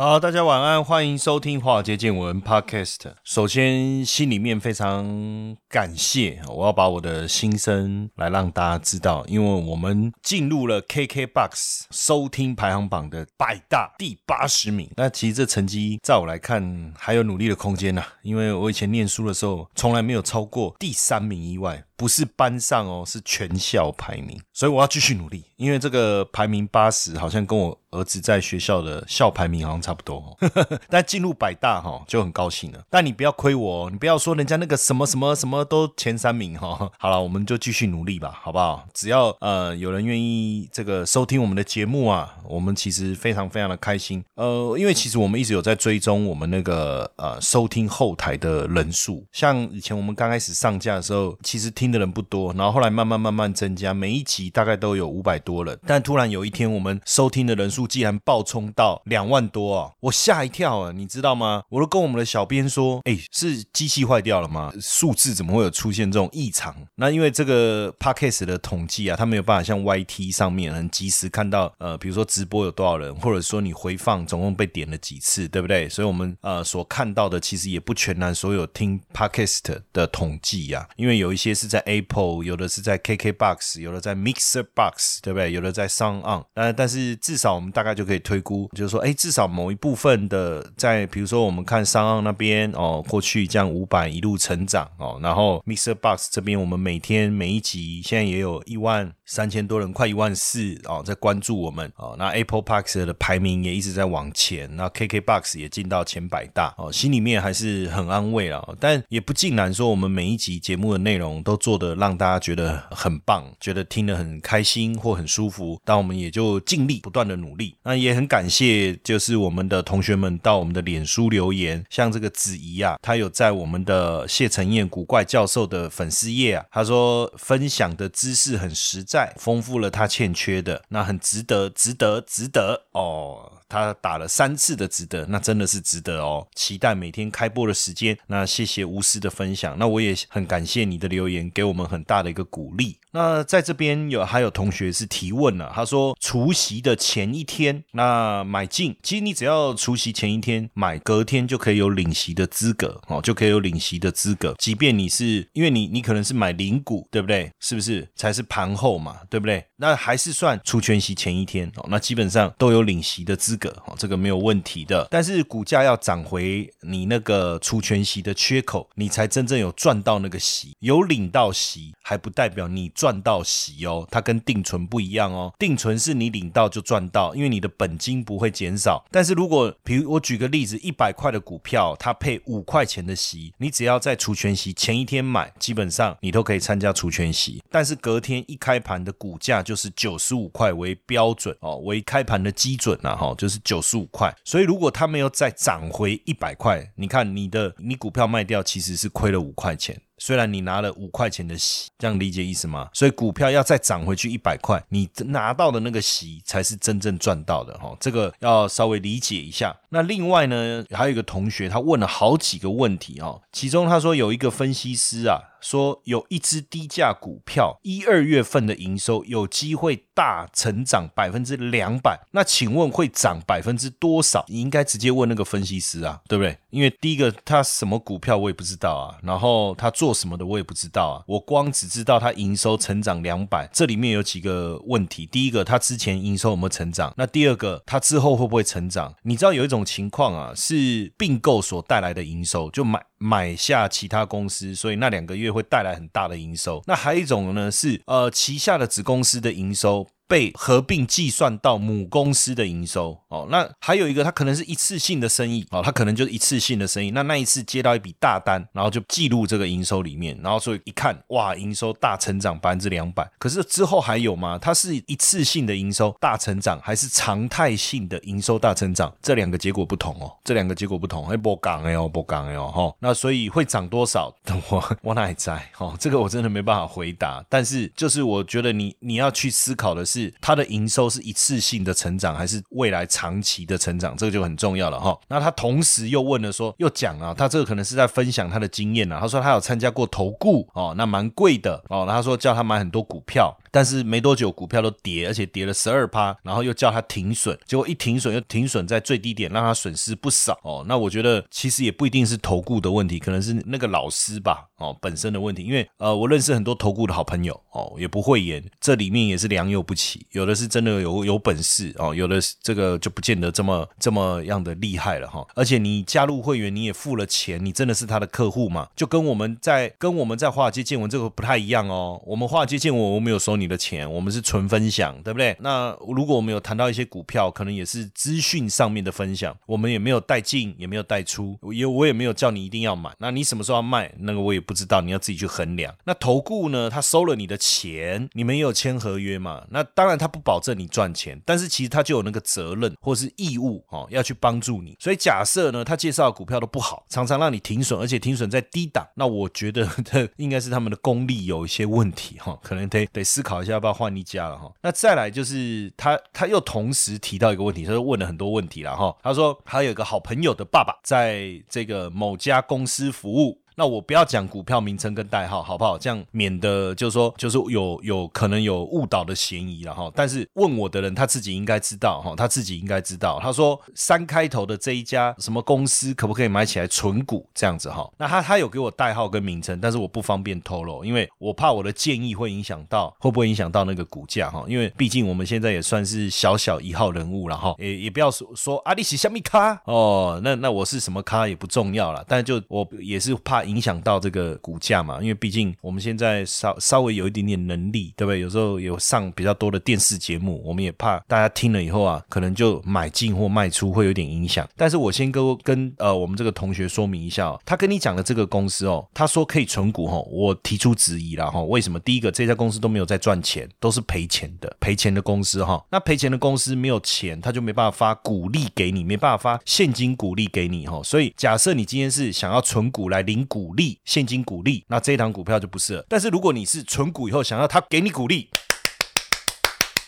好，大家晚安，欢迎收听《华尔街见闻》Podcast。首先，心里面非常感谢，我要把我的心声来让大家知道，因为我们进入了 KKBOX 收听排行榜的百大第八十名。那其实这成绩，在我来看还有努力的空间呐，因为我以前念书的时候，从来没有超过第三名以外。不是班上哦，是全校排名，所以我要继续努力。因为这个排名八十，好像跟我儿子在学校的校排名好像差不多。但进入百大哈就很高兴了。但你不要亏我哦，你不要说人家那个什么什么什么都前三名哈。好了，我们就继续努力吧，好不好？只要呃有人愿意这个收听我们的节目啊，我们其实非常非常的开心。呃，因为其实我们一直有在追踪我们那个呃收听后台的人数，像以前我们刚开始上架的时候，其实听。听的人不多，然后后来慢慢慢慢增加，每一集大概都有五百多人。但突然有一天，我们收听的人数竟然暴冲到两万多啊！我吓一跳啊，你知道吗？我都跟我们的小编说：“哎，是机器坏掉了吗？数字怎么会有出现这种异常？”那因为这个 podcast 的统计啊，它没有办法像 YT 上面很及时看到，呃，比如说直播有多少人，或者说你回放总共被点了几次，对不对？所以我们呃所看到的其实也不全然所有听 podcast 的统计呀，因为有一些是在 Apple 有的是在 KKBox，有的在 Mixer Box，对不对？有的在 Sound On，但但是至少我们大概就可以推估，就是说，哎，至少某一部分的在，比如说我们看 Sound On 那边哦，过去这样五百一路成长哦，然后 Mixer Box 这边我们每天每一集现在也有一万三千多人，快一万四哦，在关注我们哦。那 Apple Box 的排名也一直在往前，那 KKBox 也进到前百大哦，心里面还是很安慰了，但也不尽然说我们每一集节目的内容都。做做的让大家觉得很棒，觉得听得很开心或很舒服，但我们也就尽力不断的努力。那也很感谢，就是我们的同学们到我们的脸书留言，像这个子怡啊，他有在我们的谢承彦古怪教授的粉丝页啊，他说分享的知识很实在，丰富了他欠缺的，那很值得，值得，值得哦。他打了三次的值得，那真的是值得哦。期待每天开播的时间。那谢谢无私的分享，那我也很感谢你的留言，给我们很大的一个鼓励。那在这边有还有同学是提问了，他说除夕的前一天那买进，其实你只要除夕前一天买，隔天就可以有领席的资格哦，就可以有领席的资格。即便你是因为你你可能是买零股，对不对？是不是才是盘后嘛，对不对？那还是算除全息前一天哦，那基本上都有领席的资格哦，这个没有问题的。但是股价要涨回你那个除全息的缺口，你才真正有赚到那个席，有领到席还不代表你。赚到息哦，它跟定存不一样哦。定存是你领到就赚到，因为你的本金不会减少。但是如果，比如我举个例子，一百块的股票，它配五块钱的息，你只要在除权息前一天买，基本上你都可以参加除权息。但是隔天一开盘的股价就是九十五块为标准哦，为开盘的基准呐哈，就是九十五块。所以如果它没有再涨回一百块，你看你的你股票卖掉其实是亏了五块钱。虽然你拿了五块钱的息，这样理解意思吗？所以股票要再涨回去一百块，你拿到的那个息才是真正赚到的哈。这个要稍微理解一下。那另外呢，还有一个同学他问了好几个问题哦，其中他说有一个分析师啊。说有一只低价股票，一二月份的营收有机会大成长百分之两百，那请问会涨百分之多少？你应该直接问那个分析师啊，对不对？因为第一个他什么股票我也不知道啊，然后他做什么的我也不知道啊，我光只知道他营收成长两百，这里面有几个问题。第一个，他之前营收有没有成长？那第二个，他之后会不会成长？你知道有一种情况啊，是并购所带来的营收，就买。买下其他公司，所以那两个月会带来很大的营收。那还有一种呢，是呃旗下的子公司的营收。被合并计算到母公司的营收哦。那还有一个，它可能是一次性的生意哦，它可能就是一次性的生意。那那一次接到一笔大单，然后就记录这个营收里面，然后所以一看，哇，营收大成长百分之两百。可是之后还有吗？它是一次性的营收大成长，还是常态性的营收大成长？这两个结果不同哦，这两个结果不同。哎，不讲哎哦，不讲哎哦，哈。那所以会涨多少？我我哪里在？哦，这个我真的没办法回答。但是就是我觉得你你要去思考的是，是它的营收是一次性的成长，还是未来长期的成长？这个就很重要了哈。那他同时又问了说，又讲啊，他这个可能是在分享他的经验啊。他说他有参加过投顾哦，那蛮贵的哦。他说叫他买很多股票。但是没多久，股票都跌，而且跌了十二趴，然后又叫他停损，结果一停损又停损在最低点，让他损失不少哦。那我觉得其实也不一定是投顾的问题，可能是那个老师吧哦本身的问题。因为呃，我认识很多投顾的好朋友哦，也不会演，这里面也是良莠不齐，有的是真的有有本事哦，有的这个就不见得这么这么样的厉害了哈。而且你加入会员，你也付了钱，你真的是他的客户嘛？就跟我们在跟我们在华尔街见闻这个不太一样哦。我们华尔街见闻，我们有收。你的钱，我们是纯分享，对不对？那如果我们有谈到一些股票，可能也是资讯上面的分享，我们也没有带进，也没有带出，也我也没有叫你一定要买。那你什么时候要卖，那个我也不知道，你要自己去衡量。那投顾呢？他收了你的钱，你们也有签合约嘛？那当然他不保证你赚钱，但是其实他就有那个责任或是义务哦，要去帮助你。所以假设呢，他介绍股票都不好，常常让你停损，而且停损在低档，那我觉得这应该是他们的功力有一些问题哈，可能得得思考。考一下要不要换一家了哈？那再来就是他他又同时提到一个问题，他就问了很多问题了哈。他说他有一个好朋友的爸爸在这个某家公司服务。那我不要讲股票名称跟代号，好不好？这样免得就是说，就是有有可能有误导的嫌疑了哈。但是问我的人他自己应该知道哈，他自己应该知道。他说三开头的这一家什么公司可不可以买起来存股这样子哈？那他他有给我代号跟名称，但是我不方便透露，因为我怕我的建议会影响到会不会影响到那个股价哈？因为毕竟我们现在也算是小小一号人物了哈，也也不要说说阿里是虾米咖哦，那那我是什么咖也不重要了，但就我也是怕。影响到这个股价嘛？因为毕竟我们现在稍稍微有一点点能力，对不对？有时候有上比较多的电视节目，我们也怕大家听了以后啊，可能就买进或卖出会有点影响。但是我先跟跟呃我们这个同学说明一下哦，他跟你讲的这个公司哦，他说可以存股哈，我提出质疑了哈。为什么？第一个，这家公司都没有在赚钱，都是赔钱的，赔钱的公司哈。那赔钱的公司没有钱，他就没办法发股利给你，没办法发现金股利给你哈。所以假设你今天是想要存股来领股。股利现金股利，那这一档股票就不适合。但是如果你是存股以后想要他给你股利。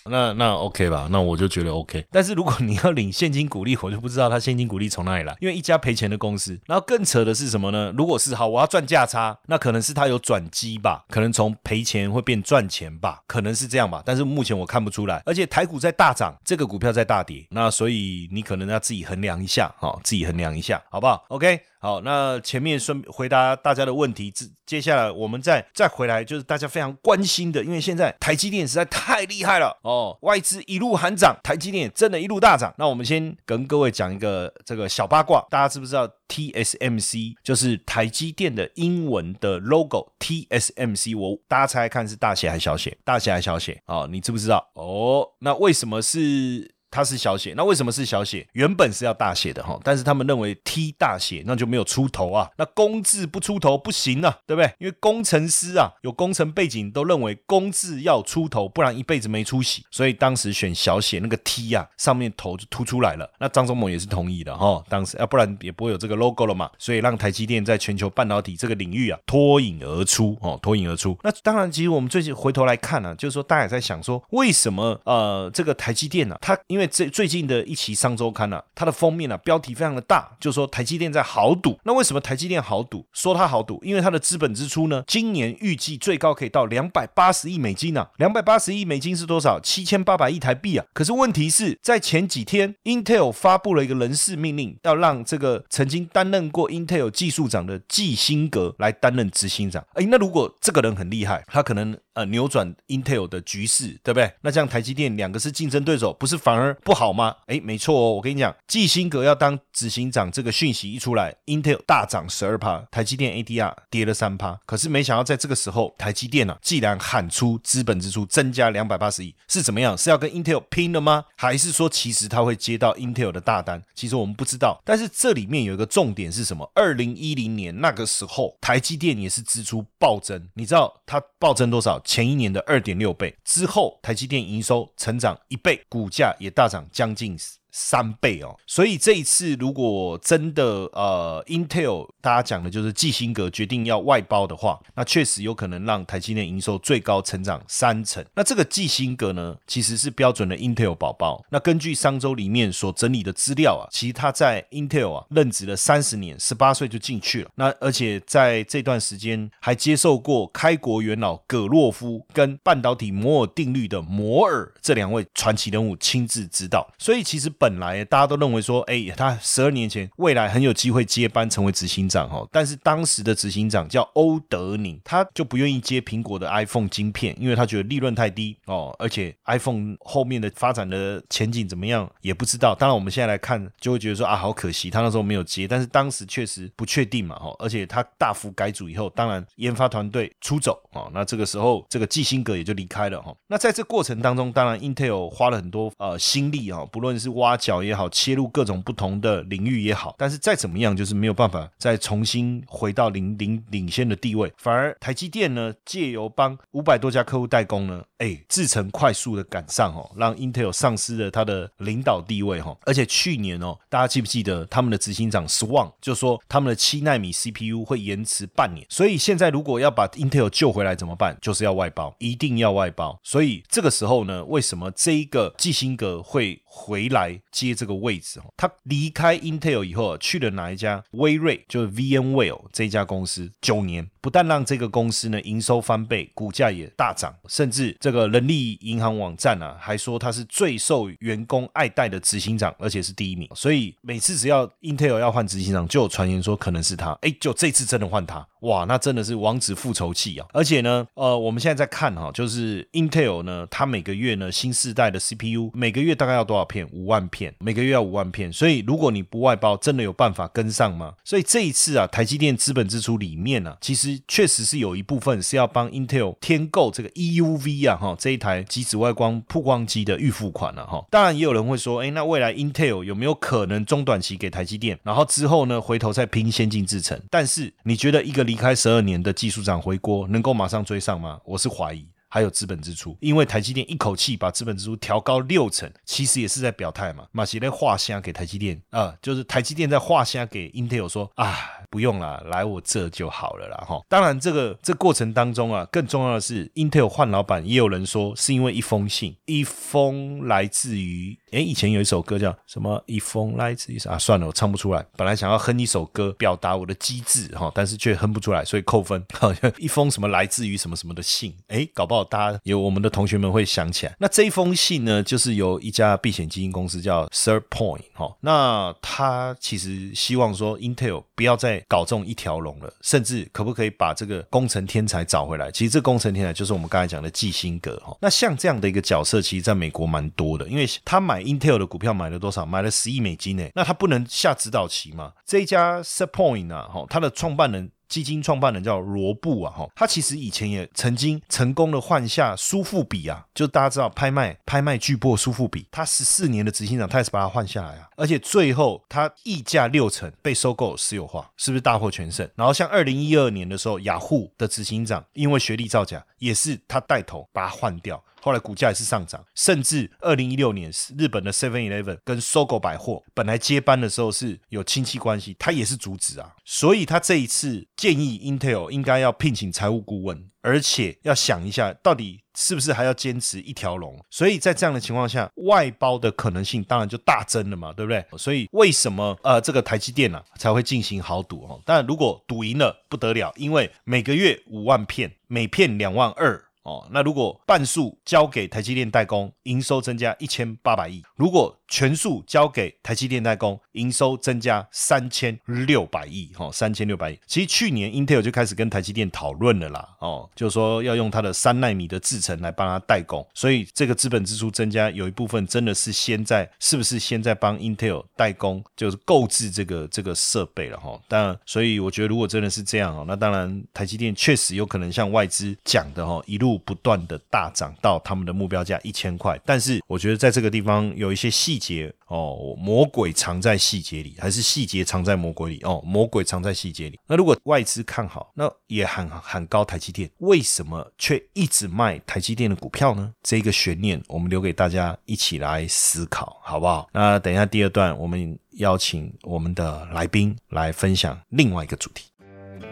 那那 OK 吧，那我就觉得 OK。但是如果你要领现金股利，我就不知道他现金股利从哪里来，因为一家赔钱的公司。然后更扯的是什么呢？如果是好，我要赚价差，那可能是他有转机吧，可能从赔钱会变赚钱吧，可能是这样吧。但是目前我看不出来。而且台股在大涨，这个股票在大跌，那所以你可能要自己衡量一下，好，自己衡量一下，好不好？OK。好，那前面顺回答大家的问题，接接下来我们再再回来，就是大家非常关心的，因为现在台积电实在太厉害了哦，外资一路喊涨，台积电真的一路大涨。那我们先跟各位讲一个这个小八卦，大家知不知道 TSMC 就是台积电的英文的 logo？TSMC 我大家猜猜看是大写还是小写？大写还是小写？哦，你知不知道？哦，那为什么是？它是小写，那为什么是小写？原本是要大写的哈，但是他们认为 T 大写那就没有出头啊，那工字不出头不行啊，对不对？因为工程师啊有工程背景都认为工字要出头，不然一辈子没出息，所以当时选小写那个 T 啊，上面头就凸出来了。那张忠谋也是同意的哈，当时要不然也不会有这个 logo 了嘛，所以让台积电在全球半导体这个领域啊脱颖而出哦，脱颖而出。那当然，其实我们最近回头来看呢，就是说大家也在想说，为什么呃这个台积电呢，它因为因为最最近的一期商周刊呢，它的封面呢标题非常的大，就说台积电在豪赌。那为什么台积电豪赌？说它豪赌，因为它的资本支出呢，今年预计最高可以到两百八十亿美金呢。两百八十亿美金是多少？七千八百亿台币啊。可是问题是在前几天，Intel 发布了一个人事命令，要让这个曾经担任过 Intel 技术长的季辛格来担任执行长。哎，那如果这个人很厉害，他可能呃扭转 Intel 的局势，对不对？那这样台积电两个是竞争对手，不是反而？不好吗？哎，没错哦，我跟你讲，季辛格要当执行长，这个讯息一出来，Intel 大涨十二趴，台积电 ADR 跌了三趴。可是没想到在这个时候，台积电啊，既然喊出资本支出增加两百八十亿，是怎么样？是要跟 Intel 拼了吗？还是说其实他会接到 Intel 的大单？其实我们不知道。但是这里面有一个重点是什么？二零一零年那个时候，台积电也是支出暴增，你知道它暴增多少？前一年的二点六倍。之后，台积电营收成长一倍，股价也大大涨将近。三倍哦，所以这一次如果真的呃，Intel 大家讲的就是季辛格决定要外包的话，那确实有可能让台积电营收最高成长三成。那这个季辛格呢，其实是标准的 Intel 宝宝。那根据商周里面所整理的资料啊，其实他在 Intel 啊任职了三十年，十八岁就进去了。那而且在这段时间还接受过开国元老葛洛夫跟半导体摩尔定律的摩尔这两位传奇人物亲自指导，所以其实。本来大家都认为说，哎，他十二年前未来很有机会接班成为执行长哈，但是当时的执行长叫欧德宁，他就不愿意接苹果的 iPhone 晶片，因为他觉得利润太低哦，而且 iPhone 后面的发展的前景怎么样也不知道。当然我们现在来看，就会觉得说啊，好可惜，他那时候没有接，但是当时确实不确定嘛哈，而且他大幅改组以后，当然研发团队出走啊，那这个时候这个基辛格也就离开了哈。那在这过程当中，当然 Intel 花了很多呃心力啊，不论是挖。挖角也好，切入各种不同的领域也好，但是再怎么样，就是没有办法再重新回到领领领先的地位。反而台积电呢，借由帮五百多家客户代工呢，哎，制程快速的赶上哦，让 Intel 丧失了它的领导地位哈。而且去年哦，大家记不记得他们的执行长 Swan 就说他们的七纳米 CPU 会延迟半年。所以现在如果要把 Intel 救回来怎么办？就是要外包，一定要外包。所以这个时候呢，为什么这一个基辛格会回来？接这个位置哦，他离开 Intel 以后去了哪一家？微瑞就是 VMware 这家公司，九年不但让这个公司呢营收翻倍，股价也大涨，甚至这个人力银行网站啊还说他是最受员工爱戴的执行长，而且是第一名。所以每次只要 Intel 要换执行长，就有传言说可能是他。哎，就这次真的换他，哇，那真的是王子复仇记啊！而且呢，呃，我们现在在看哈，就是 Intel 呢，它每个月呢新世代的 CPU 每个月大概要多少片？五万。片每个月要五万片，所以如果你不外包，真的有办法跟上吗？所以这一次啊，台积电资本支出里面呢，其实确实是有一部分是要帮 Intel 添购这个 EUV 啊哈这一台极紫外光曝光机的预付款了哈。当然也有人会说，哎，那未来 Intel 有没有可能中短期给台积电，然后之后呢回头再拼先进制程？但是你觉得一个离开十二年的技术长回国，能够马上追上吗？我是怀疑。还有资本支出，因为台积电一口气把资本支出调高六成，其实也是在表态嘛。马奇在画虾给台积电啊，就是台积电在画虾给 Intel 说啊，不用了，来我这就好了啦哈。当然，这个这过程当中啊，更重要的是 Intel 换老板，也有人说是因为一封信，一封来自于哎，以前有一首歌叫什么？一封来自于啊，算了，我唱不出来。本来想要哼一首歌表达我的机智哈，但是却哼不出来，所以扣分。好像一封什么来自于什么什么的信，哎，搞不好。大家有我们的同学们会想起来，那这一封信呢，就是由一家避险基金公司叫 Third Point 哈，那他其实希望说 Intel 不要再搞中一条龙了，甚至可不可以把这个工程天才找回来？其实这工程天才就是我们刚才讲的基辛格哈。那像这样的一个角色，其实在美国蛮多的，因为他买 Intel 的股票买了多少？买了十亿美金呢？那他不能下指导棋吗？这一家 Suppoint 啊，哈，他的创办人。基金创办人叫罗布啊，哈，他其实以前也曾经成功的换下苏富比啊，就大家知道拍卖拍卖巨擘苏富比，他十四年的执行长，他也是把他换下来啊，而且最后他溢价六成被收购私有化，是不是大获全胜？然后像二零一二年的时候，雅虎的执行长因为学历造假，也是他带头把他换掉。后来股价也是上涨，甚至二零一六年日本的 Seven Eleven 跟搜狗百货本来接班的时候是有亲戚关系，他也是阻止啊，所以他这一次建议 Intel 应该要聘请财务顾问，而且要想一下到底是不是还要坚持一条龙。所以在这样的情况下，外包的可能性当然就大增了嘛，对不对？所以为什么呃这个台积电呢才会进行豪赌哦？但如果赌赢了不得了，因为每个月五万片，每片两万二。哦，那如果半数交给台积电代工，营收增加一千八百亿；如果全数交给台积电代工，营收增加三千六百亿，哈，三千六百亿。其实去年 Intel 就开始跟台积电讨论了啦，哦，就是说要用它的三纳米的制程来帮它代工，所以这个资本支出增加有一部分真的是先在，是不是先在帮 Intel 代工，就是购置这个这个设备了哈？当然，所以我觉得如果真的是这样哦，那当然台积电确实有可能像外资讲的哈，一路不断的大涨到他们的目标价一千块，但是我觉得在这个地方有一些细节哦，魔鬼藏在细节里，还是细节藏在魔鬼里哦，魔鬼藏在细节里。那如果外资看好，那也很很高台积电，为什么却一直卖台积电的股票呢？这个悬念我们留给大家一起来思考，好不好？那等一下第二段，我们邀请我们的来宾来分享另外一个主题。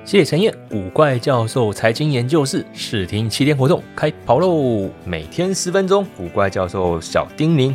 谢谢陈燕，古怪教授财经研究室试听七天活动开跑喽！每天十分钟，古怪教授小叮咛。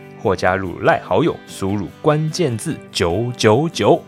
或加入赖好友，输入关键字九九九。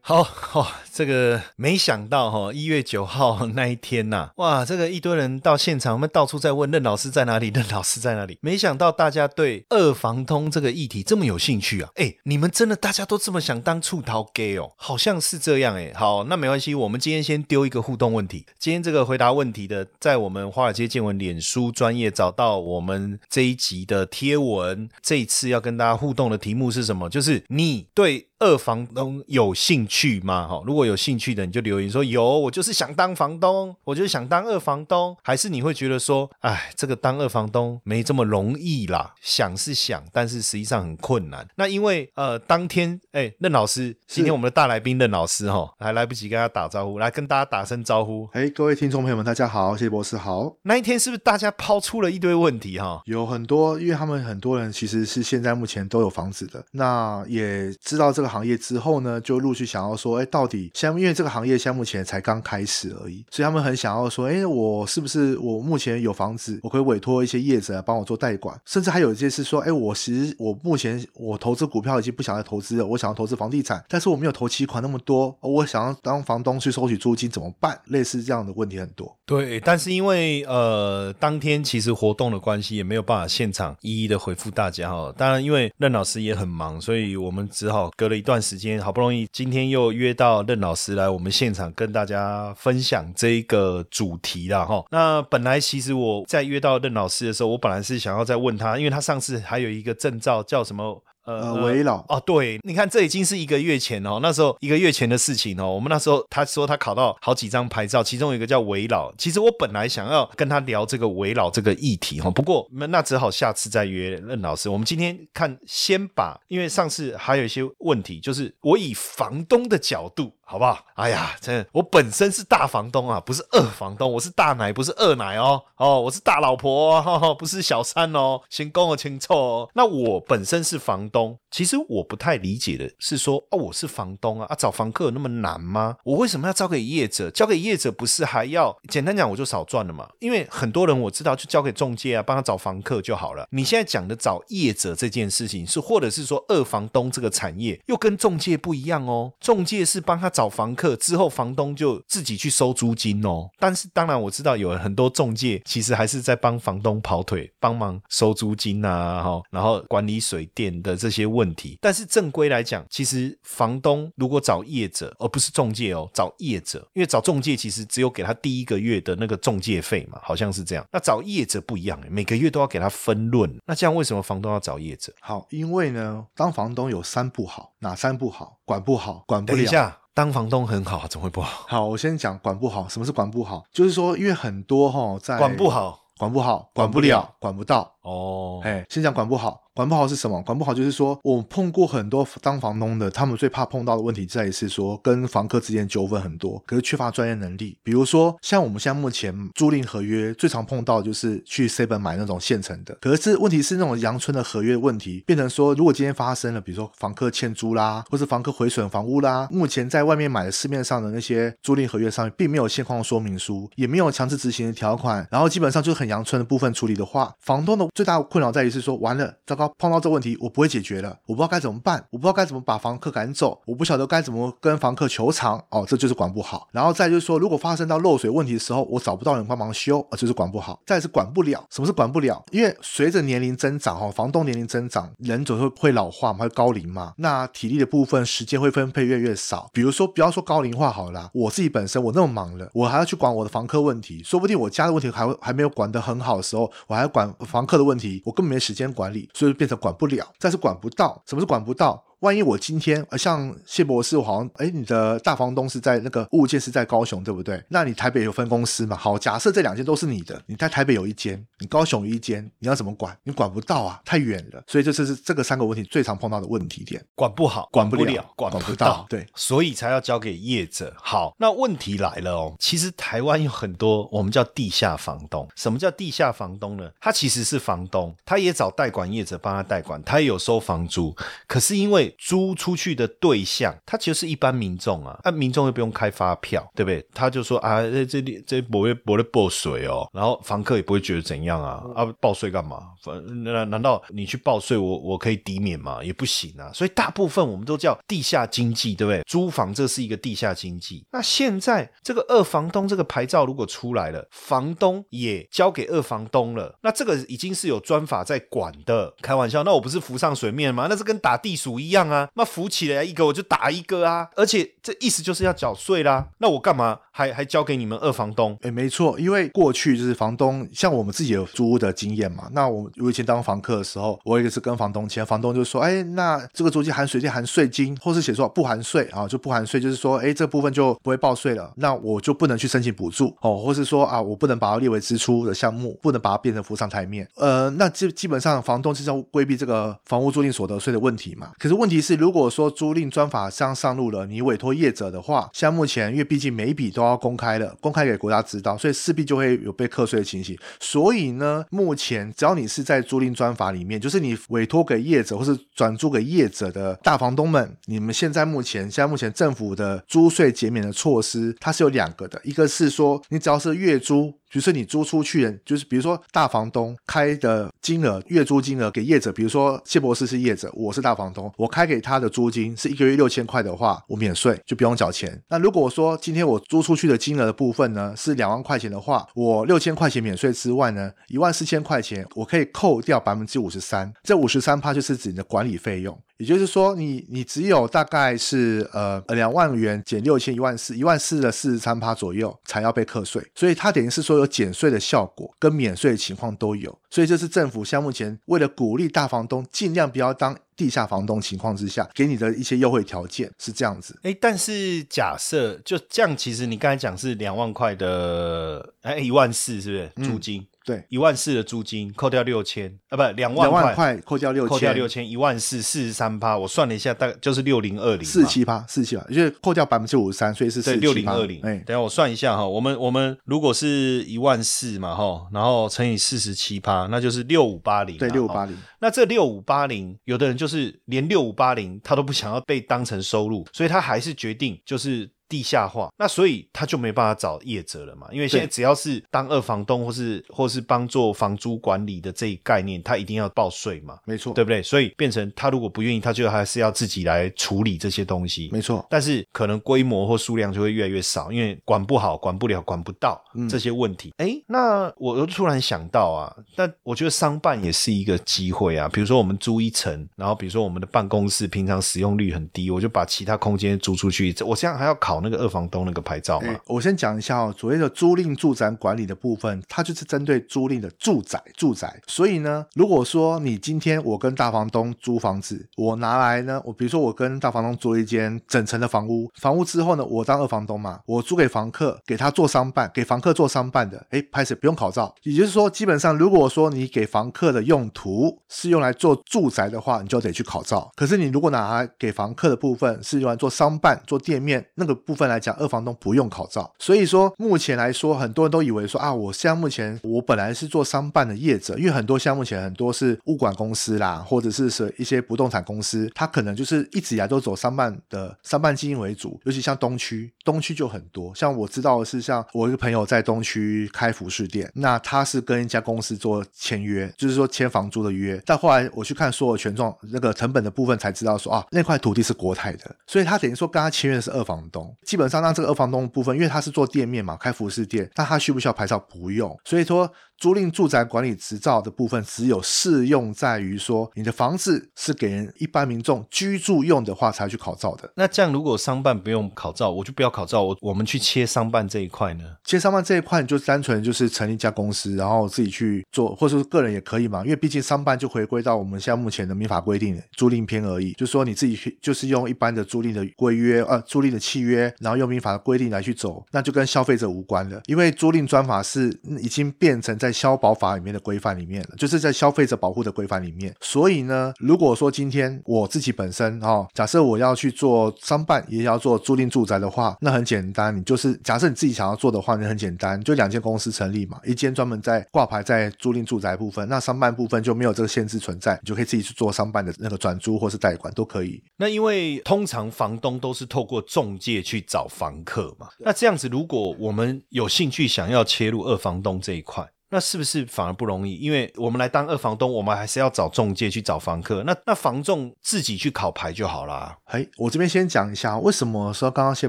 好，好。这个没想到哈，一月九号那一天呐，哇，这个一堆人到现场，我们到处在问任老师在哪里，任老师在哪里？没想到大家对二房通这个议题这么有兴趣啊！哎，你们真的大家都这么想当触桃 gay 哦？好像是这样哎。好，那没关系，我们今天先丢一个互动问题。今天这个回答问题的，在我们华尔街见闻脸书专业找到我们这一集的贴文。这一次要跟大家互动的题目是什么？就是你对二房东有兴趣吗？哈，如果有兴趣的你就留言说有，我就是想当房东，我就是想当二房东，还是你会觉得说，哎，这个当二房东没这么容易啦？想是想，但是实际上很困难。那因为呃，当天哎，任老师，今天我们的大来宾任老师哈，还来不及跟他打招呼，来跟大家打声招呼。哎，各位听众朋友们，大家好，谢博士好。那一天是不是大家抛出了一堆问题哈？有很多，因为他们很多人其实是现在目前都有房子的，那也知道这个行业之后呢，就陆续想要说，哎，到底。像因为这个行业，像目前才刚开始而已，所以他们很想要说，哎，我是不是我目前有房子，我可以委托一些业者来帮我做代管，甚至还有一些是说，哎，我其实我目前我投资股票已经不想再投资了，我想要投资房地产，但是我没有投期款那么多，我想要当房东去收取租金怎么办？类似这样的问题很多。对，但是因为呃当天其实活动的关系，也没有办法现场一一的回复大家哈。当然，因为任老师也很忙，所以我们只好隔了一段时间，好不容易今天又约到任老。老师来我们现场跟大家分享这一个主题了哈。那本来其实我在约到任老师的时候，我本来是想要再问他，因为他上次还有一个证照叫什么？呃，围老哦，对，你看这已经是一个月前哦，那时候一个月前的事情哦。我们那时候他说他考到好几张牌照，其中有一个叫围老。其实我本来想要跟他聊这个围老这个议题哈，不过那那只好下次再约任老师。我们今天看先把，因为上次还有一些问题，就是我以房东的角度。好不好？哎呀，真我本身是大房东啊，不是二房东，我是大奶，不是二奶哦。哦，我是大老婆，不是小三哦。先跟我清楚哦。那我本身是房东，其实我不太理解的是说，哦，我是房东啊，啊，找房客有那么难吗？我为什么要交给业者？交给业者不是还要简单讲，我就少赚了嘛？因为很多人我知道，就交给中介啊，帮他找房客就好了。你现在讲的找业者这件事情，是或者是说二房东这个产业又跟中介不一样哦。中介是帮他。找房客之后，房东就自己去收租金哦。但是当然我知道有很多中介其实还是在帮房东跑腿，帮忙收租金啊，哈，然后管理水电的这些问题。但是正规来讲，其实房东如果找业者，而不是中介哦，找业者，因为找中介其实只有给他第一个月的那个中介费嘛，好像是这样。那找业者不一样，每个月都要给他分论。那这样为什么房东要找业者？好，因为呢，当房东有三不好，哪三不好？管不好，管不了。等一下。当房东很好，怎么会不好？好，我先讲管不好。什么是管不好？就是说，因为很多哈，在管不好，管不好，管不了，管不到。哦，哎，先讲管不好。管不好是什么？管不好就是说，我碰过很多当房东的，他们最怕碰到的问题在于是说，跟房客之间纠纷很多，可是缺乏专业能力。比如说，像我们现在目前租赁合约最常碰到就是去 seven 买那种现成的，可是问题是那种阳春的合约问题，变成说，如果今天发生了，比如说房客欠租啦，或是房客毁损房屋啦，目前在外面买的市面上的那些租赁合约上面，并没有现况说明书，也没有强制执行的条款，然后基本上就是很阳春的部分处理的话，房东的最大困扰在于是说，完了，糟糕，碰到这问题我不会解决了，我不知道该怎么办，我不知道该怎么把房客赶走，我不晓得该怎么跟房客求偿，哦，这就是管不好。然后再就是说，如果发生到漏水问题的时候，我找不到人帮忙修，啊，就是管不好。再是管不了，什么是管不了？因为随着年龄增长，哈，房东年龄增长，人总是会老化嘛，会高龄嘛，那体力的部分时间会分配越来越少。比如说，不要说高龄化好了，我自己本身我那么忙了，我还要去管我的房客问题，说不定我家的问题还还没有管得很好的时候，我还要管房客的问题，我根本没时间管理，所以变成管不了。但是管不到，什么是管不到？万一我今天呃像谢博士，我好像哎，你的大房东是在那个物件是在高雄，对不对？那你台北有分公司嘛？好，假设这两间都是你的，你在台北有一间，你高雄有一间，你要怎么管？你管不到啊，太远了。所以这是这个三个问题最常碰到的问题点，管不好，管不了，了，管管不到到，，对。所以才要交给业者。好，那问题来了哦，其实台湾有很多我们叫地下房东。什么叫地下房东呢？他其实是房东，他也找代管业者帮他代管，他也有收房租。可是因为租出去的对象，他其实是一般民众啊，那、民众又不用开发票，对不对？他就说啊，这这里这不会不会报税哦，然后房客也不会觉得怎样啊，啊，报税干嘛？反难难道你去报税，我我可以抵免吗？也不行啊。所以大部分我们都叫地下经济，对不对？租房这是一个地下经济。那现在这个二房东这个牌照如果出来了，房东也交给二房东了，那这个已经是有专法在管的。开玩笑，那我不是浮上水面吗？那是跟打地鼠一样啊。那扶起来一个我就打一个啊，而且这意思就是要缴税啦。那我干嘛还还交给你们二房东？哎，没错，因为过去就是房东，像我们自己有租屋的经验嘛。那我我以前当房客的时候，我也是跟房东签，房东就说，哎，那这个租金含水电、含税金，或是写说不含税啊，就不含税，就是说，哎，这部分就不会报税了，那我就不能去申请补助哦，或是说啊，我不能把它列为支出的项目，不能把它变成浮上台面。呃，那基基本上房东是要规避这个房屋租赁所得税的问题嘛。可是问问题是，如果说租赁专法上上路了，你委托业者的话，像目前因为毕竟每一笔都要公开了，公开给国家知道，所以势必就会有被课税的情形。所以呢，目前只要你是在租赁专法里面，就是你委托给业者或是转租给业者的大房东们，你们现在目前现在目前政府的租税减免的措施，它是有两个的，一个是说你只要是月租。比如说你租出去，就是比如说大房东开的金额月租金额给业者，比如说谢博士是业者，我是大房东，我开给他的租金是一个月六千块的话，我免税就不用缴钱。那如果说今天我租出去的金额的部分呢是两万块钱的话，我六千块钱免税之外呢，一万四千块钱我可以扣掉百分之五十三，这五十三趴就是指你的管理费用。也就是说，你你只有大概是呃两万元减六千一万四，一万四的四十三趴左右才要被课税，所以它等于是说有减税的效果跟免税的情况都有，所以这是政府像目前为了鼓励大房东尽量不要当地下房东情况之下给你的一些优惠条件是这样子。哎，但是假设就这样，其实你刚才讲是两万块的，哎，一万四是不是租金？对，一万四的租金扣掉六千啊，不，两万两万块扣掉六千，扣掉六千，一万四四十三趴，我算了一下，大概就是六零二零，四七趴，四七趴，就是扣掉百分之五十三，所以是四六零二零。哎，等下我算一下哈，我们我们如果是一万四嘛哈，然后乘以四十七趴，那就是六五八零。对，六五八零。那这六五八零，有的人就是连六五八零他都不想要被当成收入，所以他还是决定就是。地下化，那所以他就没办法找业者了嘛，因为现在只要是当二房东或是或是帮做房租管理的这一概念，他一定要报税嘛，没错，对不对？所以变成他如果不愿意，他就还是要自己来处理这些东西，没错。但是可能规模或数量就会越来越少，因为管不好、管不了、管不到这些问题。哎，那我又突然想到啊，但我觉得商办也是一个机会啊，比如说我们租一层，然后比如说我们的办公室平常使用率很低，我就把其他空间租出去，我这样还要考。那个二房东那个牌照吗？我先讲一下哦，所谓的租赁住宅管理的部分，它就是针对租赁的住宅，住宅。所以呢，如果说你今天我跟大房东租房子，我拿来呢，我比如说我跟大房东租一间整层的房屋，房屋之后呢，我当二房东嘛，我租给房客，给他做商办，给房客做商办的，哎，拍摄不用考照。也就是说，基本上如果说你给房客的用途是用来做住宅的话，你就得去考照。可是你如果拿来给房客的部分是用来做商办、做店面那个部分来讲，二房东不用考照。所以说目前来说，很多人都以为说啊，我现在目前我本来是做商办的业者，因为很多项目前很多是物管公司啦，或者是是一些不动产公司，它可能就是一直以来都走商办的商办经营为主，尤其像东区，东区就很多。像我知道的是，像我一个朋友在东区开服饰店，那他是跟一家公司做签约，就是说签房租的约。但后来我去看所有权状那个成本的部分，才知道说啊，那块土地是国泰的，所以他等于说跟他签约的是二房东。基本上让这个二房东的部分，因为他是做店面嘛，开服饰店，那他需不需要牌照？不用。所以说。租赁住宅管理执照的部分，只有适用在于说你的房子是给人一般民众居住用的话，才去考照的。那这样如果商办不用考照，我就不要考照，我我们去切商办这一块呢？切商办这一块，你就单纯就是成立一家公司，然后自己去做，或者说个人也可以嘛。因为毕竟商办就回归到我们现在目前的民法规定租赁篇而已，就是说你自己去就是用一般的租赁的规约，呃，租赁的契约，然后用民法的规定来去走，那就跟消费者无关了。因为租赁专法是已经变成在在消保法里面的规范里面了，就是在消费者保护的规范里面。所以呢，如果说今天我自己本身哦，假设我要去做商办，也要做租赁住宅的话，那很简单，你就是假设你自己想要做的话，那很简单，就两间公司成立嘛，一间专门在挂牌在租赁住宅部分，那商办部分就没有这个限制存在，你就可以自己去做商办的那个转租或是贷款都可以。那因为通常房东都是透过中介去找房客嘛，那这样子，如果我们有兴趣想要切入二房东这一块。那是不是反而不容易？因为我们来当二房东，我们还是要找中介去找房客。那那房仲自己去考牌就好啦。哎，我这边先讲一下，为什么说刚刚谢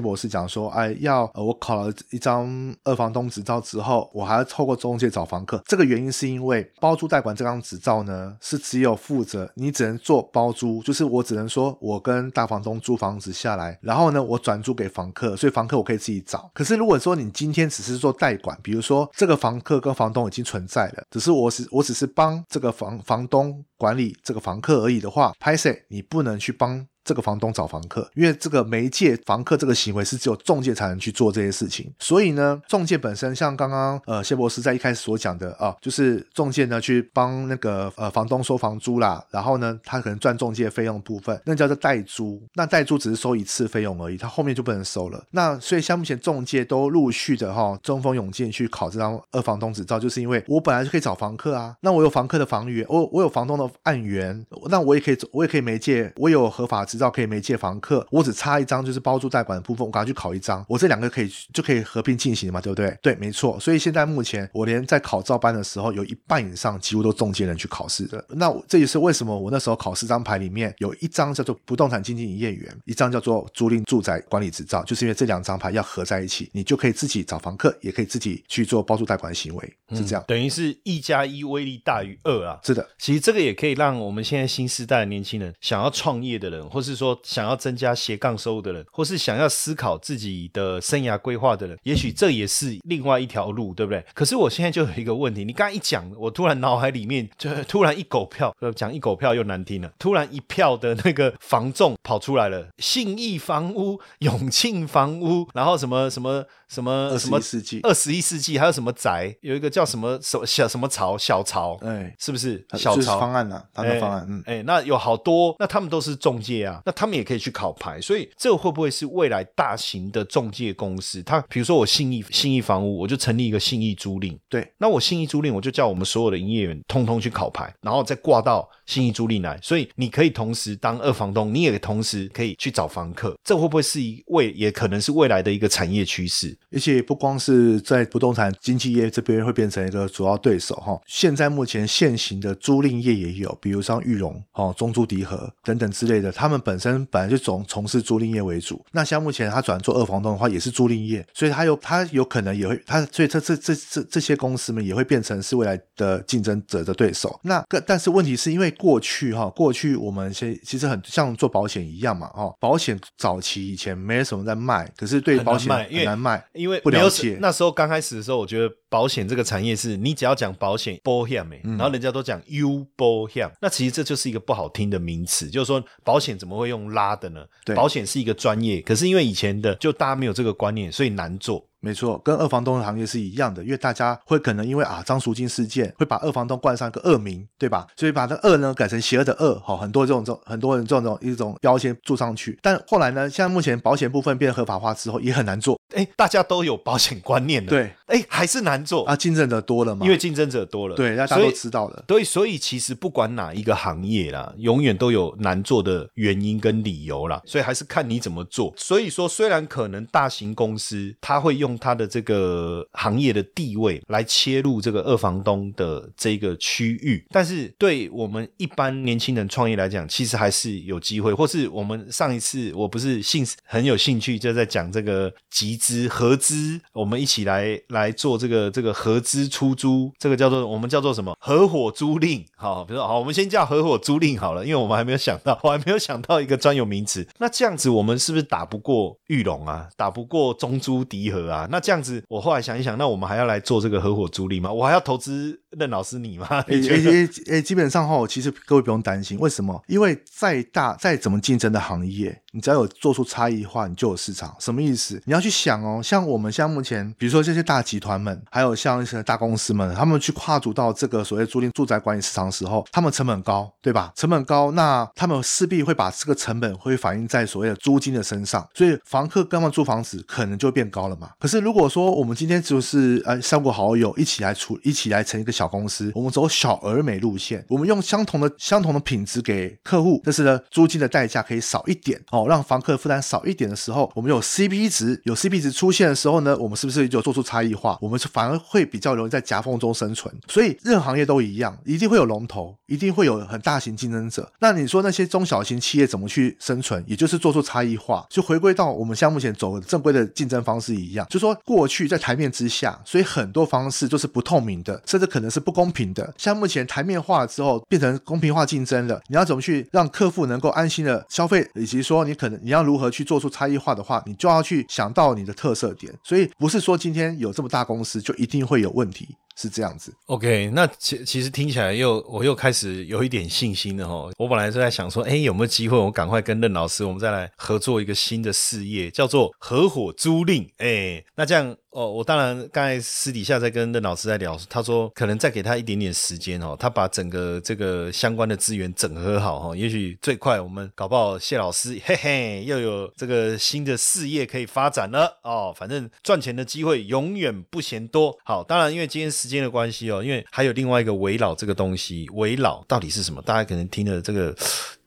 博士讲说，哎，要呃我考了一张二房东执照之后，我还要透过中介找房客。这个原因是因为包租代管这张执照呢，是只有负责你只能做包租，就是我只能说我跟大房东租房子下来，然后呢我转租给房客，所以房客我可以自己找。可是如果说你今天只是做代管，比如说这个房客跟房东。已经存在了，只是我是我只是帮这个房房东管理这个房客而已的话，拍摄你不能去帮。这个房东找房客，因为这个媒介房客这个行为是只有中介才能去做这些事情，所以呢，中介本身像刚刚呃谢博士在一开始所讲的啊，就是中介呢去帮那个呃房东收房租啦，然后呢他可能赚中介费用部分，那叫做代租，那代租只是收一次费用而已，他后面就不能收了。那所以像目前中介都陆续的哈中风涌进去考这张二房东执照，就是因为我本来就可以找房客啊，那我有房客的房源，我我有房东的案源，那我也可以我也可以媒介，我有合法。执照可以媒介房客，我只差一张就是包租代管的部分，我赶快去考一张，我这两个可以就可以合并进行嘛，对不对？对，没错。所以现在目前我连在考照班的时候，有一半以上几乎都中介人去考试的。那这也是为什么我那时候考四张牌里面有一张叫做不动产经纪营业员，一张叫做租赁住宅管理执照，就是因为这两张牌要合在一起，你就可以自己找房客，也可以自己去做包租代管行为，是这样。等于是一加一威力大于二啊。是的，其实这个也可以让我们现在新时代的年轻人想要创业的人，或不是说想要增加斜杠收入的人，或是想要思考自己的生涯规划的人，也许这也是另外一条路，对不对？可是我现在就有一个问题，你刚刚一讲，我突然脑海里面就 突然一狗票，讲一狗票又难听了，突然一票的那个房仲跑出来了，信义房屋、永庆房屋，然后什么什么什么什么世纪、二十一世纪，还有什么宅，有一个叫什么什小什么潮小潮，哎，是不是小潮方案呢？他的方案，嗯，哎，那有好多，那他们都是中介啊，那他们也可以去。考牌，所以这会不会是未来大型的中介公司？他比如说我信义信义房屋，我就成立一个信义租赁。对，那我信义租赁，我就叫我们所有的营业员通通去考牌，然后再挂到信义租赁来。所以你可以同时当二房东，你也同时可以去找房客。这会不会是一未，也可能是未来的一个产业趋势？而且不光是在不动产经纪业这边会变成一个主要对手哈。现在目前现行的租赁业也有，比如像玉龙、哦中租迪和等等之类的，他们本身本来就。从从事租赁业为主，那像目前他转做二房东的话，也是租赁业，所以他有他有可能也会他，所以这这这这这些公司们也会变成是未来的竞争者的对手。那个但是问题是因为过去哈，过去我们先其实很像做保险一样嘛，哦，保险早期以前没什么在卖，可是对保险很难卖因为很难卖，因为不了解。那时候刚开始的时候，我觉得保险这个产业是你只要讲保险保险没，嗯然后人家都讲 U 保险，那其实这就是一个不好听的名词，就是说保险怎么会用拉的呢？对保险是一个专业，可是因为以前的就大家没有这个观念，所以难做。没错，跟二房东的行业是一样的，因为大家会可能因为啊张赎金事件，会把二房东冠上一个恶名，对吧？所以把那恶呢改成邪恶的恶，好、很多这种这种很多人这种这种一种标签注上去。但后来呢，现在目前保险部分变合法化之后，也很难做，哎，大家都有保险观念的，，对哎，还是难做啊，竞争者多了嘛，因为竞争者多了，对，大家都知道了。对，所以其实不管哪一个行业啦，永远都有难做的原因跟理由啦，所以还是看你怎么做。所以说，虽然可能大型公司它会用它的这个行业的地位来切入这个二房东的这个区域，但是对我们一般年轻人创业来讲，其实还是有机会。或是我们上一次我不是兴很有兴趣，就在讲这个集资合资，我们一起来来做这个这个合资出租，这个叫做我们叫做什么合伙租赁。好，比如说好，我们先叫合伙租赁好了，因为我们还没有想到，我还没有想到一个专有名词。那这样子，我们是不是打不过玉龙啊？打不过中珠迪和啊？那这样子，我后来想一想，那我们还要来做这个合伙租赁吗？我还要投资任老师你吗？诶你觉得？诶诶诶，基本上哈，其实各位不用担心，为什么？因为再大再怎么竞争的行业，你只要有做出差异化，你就有市场。什么意思？你要去想哦，像我们像目前，比如说这些大集团们，还有像一些大公司们，他们去跨足到这个所谓租赁住宅管理市场的时候，他们成本高，对吧？成本高，那他们势必会把这个成本会反映在所谓的租金的身上，所以房客跟他们租房子可能就变高了嘛。可是如果说我们今天就是呃三五好友一起来处一起来成一个小公司，我们走小而美路线，我们用相同的相同的品质给客户，但是呢租金的代价可以少一点哦，让房客负担少一点的时候，我们有 CP 值，有 CP 值出现的时候呢，我们是不是就做出差异化？我们是反而会比较容易在夹缝中生存。所以任何行业都一样，一定会有龙头，一定会有很大型竞争者。那你说那些中小型企业怎么去生存？也就是做出差异化，就回归到我们像目前走正规的竞争方式一样，就说过去在台面之下，所以很多方式都是不透明的，甚至可能是不公平的。像目前台面化了之后变成公平化竞争了，你要怎么去让客户能够安心的消费，以及说你可能你要如何去做出差异化的话，你就要去想到你的特色点。所以不是说今天有这么大公司就一定会有问题，是这样子。OK，那其其实听起来又我又开始有一点信心了哦。我本来是在想说，哎，有没有机会我赶快跟任老师，我们再来合作一个新的事业，叫做合伙租赁。哎，那这样哦，我当然刚才私底下在跟任老师在聊，他说可能再给他一点点时间哦，他把整个这个相关的资源整合好哈，也许最快我们搞不好谢老师嘿嘿又有这个新的事业可以发展了哦。反正赚钱的机会永远不嫌多。好，当然因为今天时间的关系哦，因为还有另外一个围绕这个东西，围绕到底是什么？大家可能听了这个。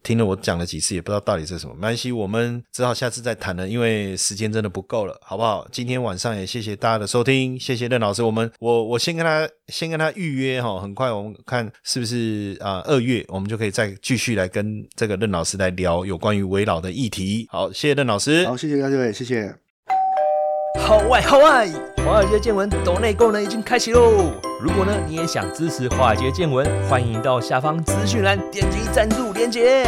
听了我讲了几次，也不知道到底是什么，没关系，我们只好下次再谈了，因为时间真的不够了，好不好？今天晚上也谢谢大家的收听，谢谢任老师，我们我我先跟他先跟他预约哈，很快我们看是不是啊二、月我们就可以再继续来跟这个任老师来聊有关于围老的议题。好，谢谢任老师。好，谢谢大家，谢谢。好外好外，华尔街见闻岛内功能已经开启喽！如果呢你也想支持华尔街见闻，欢迎到下方资讯栏点击赞助链接。